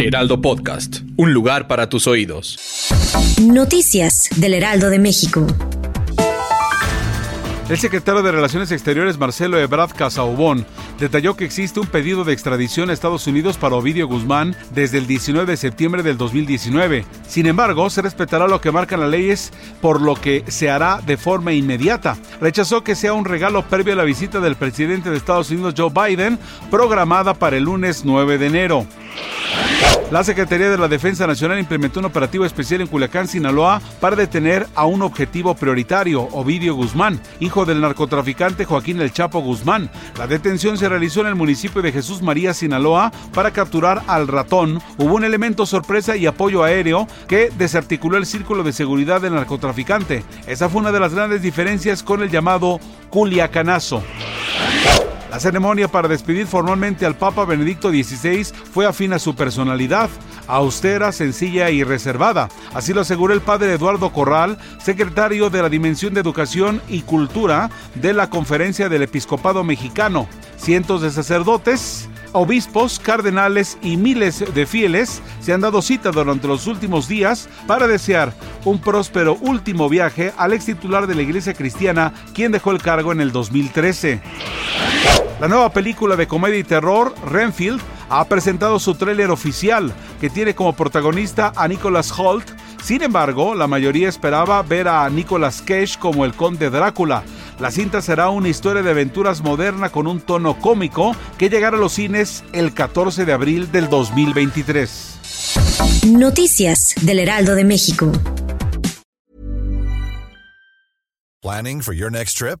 Heraldo Podcast, un lugar para tus oídos. Noticias del Heraldo de México. El secretario de Relaciones Exteriores Marcelo Ebrard Casaubon detalló que existe un pedido de extradición a Estados Unidos para Ovidio Guzmán desde el 19 de septiembre del 2019. Sin embargo, se respetará lo que marcan las leyes, por lo que se hará de forma inmediata. Rechazó que sea un regalo previo a la visita del presidente de Estados Unidos Joe Biden, programada para el lunes 9 de enero. La Secretaría de la Defensa Nacional implementó un operativo especial en Culiacán, Sinaloa, para detener a un objetivo prioritario, Ovidio Guzmán, hijo del narcotraficante Joaquín El Chapo Guzmán. La detención se realizó en el municipio de Jesús María, Sinaloa, para capturar al ratón. Hubo un elemento sorpresa y apoyo aéreo que desarticuló el círculo de seguridad del narcotraficante. Esa fue una de las grandes diferencias con el llamado Culiacanazo. La ceremonia para despedir formalmente al Papa Benedicto XVI fue afín a su personalidad, austera, sencilla y reservada. Así lo aseguró el padre Eduardo Corral, secretario de la Dimensión de Educación y Cultura de la Conferencia del Episcopado Mexicano. Cientos de sacerdotes, obispos, cardenales y miles de fieles se han dado cita durante los últimos días para desear un próspero último viaje al ex titular de la Iglesia Cristiana, quien dejó el cargo en el 2013. La nueva película de comedia y terror, Renfield, ha presentado su tráiler oficial, que tiene como protagonista a Nicholas Holt. Sin embargo, la mayoría esperaba ver a Nicolas Cage como el conde Drácula. La cinta será una historia de aventuras moderna con un tono cómico que llegará a los cines el 14 de abril del 2023. Noticias del Heraldo de México. Planning for your next trip?